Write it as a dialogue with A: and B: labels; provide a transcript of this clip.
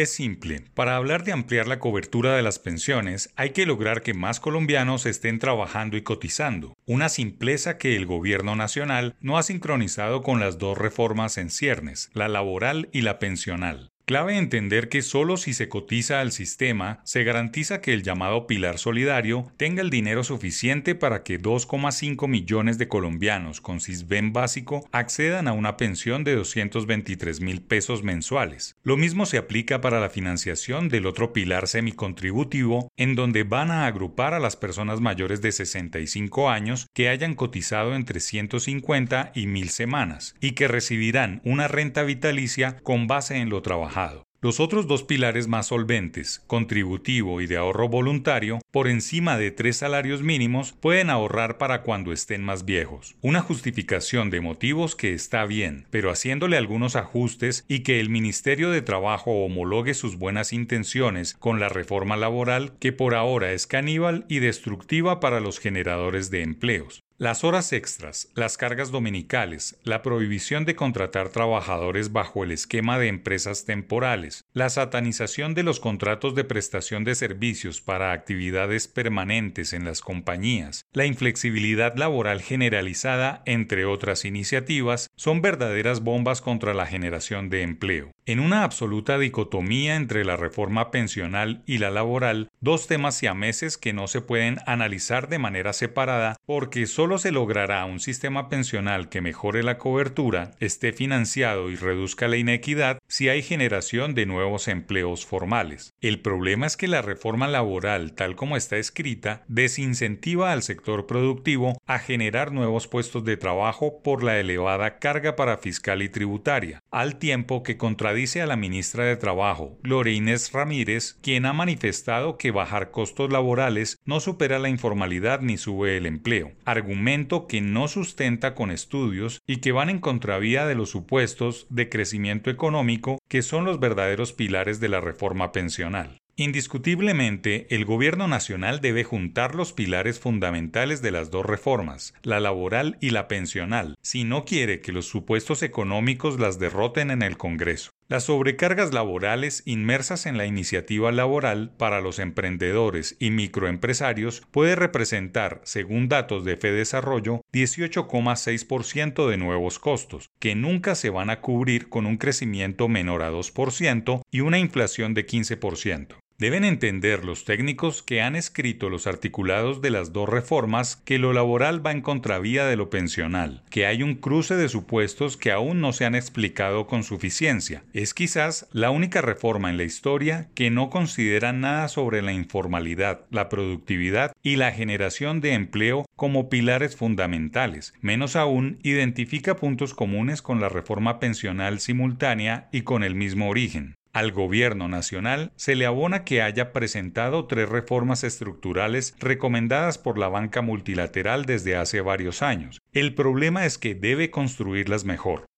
A: Es simple, para hablar de ampliar la cobertura de las pensiones hay que lograr que más colombianos estén trabajando y cotizando, una simpleza que el gobierno nacional no ha sincronizado con las dos reformas en ciernes, la laboral y la pensional. Clave entender que solo si se cotiza al sistema se garantiza que el llamado pilar solidario tenga el dinero suficiente para que 2,5 millones de colombianos con CISBEN básico accedan a una pensión de 223 mil pesos mensuales. Lo mismo se aplica para la financiación del otro pilar semicontributivo, en donde van a agrupar a las personas mayores de 65 años que hayan cotizado entre 150 y 1000 semanas y que recibirán una renta vitalicia con base en lo trabajado los otros dos pilares más solventes, contributivo y de ahorro voluntario, por encima de tres salarios mínimos, pueden ahorrar para cuando estén más viejos. Una justificación de motivos que está bien, pero haciéndole algunos ajustes y que el Ministerio de Trabajo homologue sus buenas intenciones con la reforma laboral que por ahora es caníbal y destructiva para los generadores de empleos. Las horas extras, las cargas dominicales, la prohibición de contratar trabajadores bajo el esquema de empresas temporales, la satanización de los contratos de prestación de servicios para actividades permanentes en las compañías, la inflexibilidad laboral generalizada, entre otras iniciativas, son verdaderas bombas contra la generación de empleo. En una absoluta dicotomía entre la reforma pensional y la laboral, dos temas siameses que no se pueden analizar de manera separada porque solo se logrará un sistema pensional que mejore la cobertura, esté financiado y reduzca la inequidad si hay generación de nuevos empleos formales. El problema es que la reforma laboral, tal como está escrita, desincentiva al sector productivo a generar nuevos puestos de trabajo por la elevada carga para fiscal y tributaria, al tiempo que contradice a la ministra de Trabajo, Lorines Ramírez, quien ha manifestado que bajar costos laborales no supera la informalidad ni sube el empleo que no sustenta con estudios y que van en contravía de los supuestos de crecimiento económico que son los verdaderos pilares de la reforma pensional. Indiscutiblemente, el Gobierno Nacional debe juntar los pilares fundamentales de las dos reformas, la laboral y la pensional, si no quiere que los supuestos económicos las derroten en el Congreso. Las sobrecargas laborales inmersas en la iniciativa laboral para los emprendedores y microempresarios puede representar, según datos de FEDesarrollo, 18,6% de nuevos costos, que nunca se van a cubrir con un crecimiento menor a 2% y una inflación de 15%. Deben entender los técnicos que han escrito los articulados de las dos reformas que lo laboral va en contravía de lo pensional, que hay un cruce de supuestos que aún no se han explicado con suficiencia. Es quizás la única reforma en la historia que no considera nada sobre la informalidad, la productividad y la generación de empleo como pilares fundamentales. Menos aún identifica puntos comunes con la reforma pensional simultánea y con el mismo origen. Al Gobierno Nacional se le abona que haya presentado tres reformas estructurales recomendadas por la banca multilateral desde hace varios años. El problema es que debe construirlas mejor.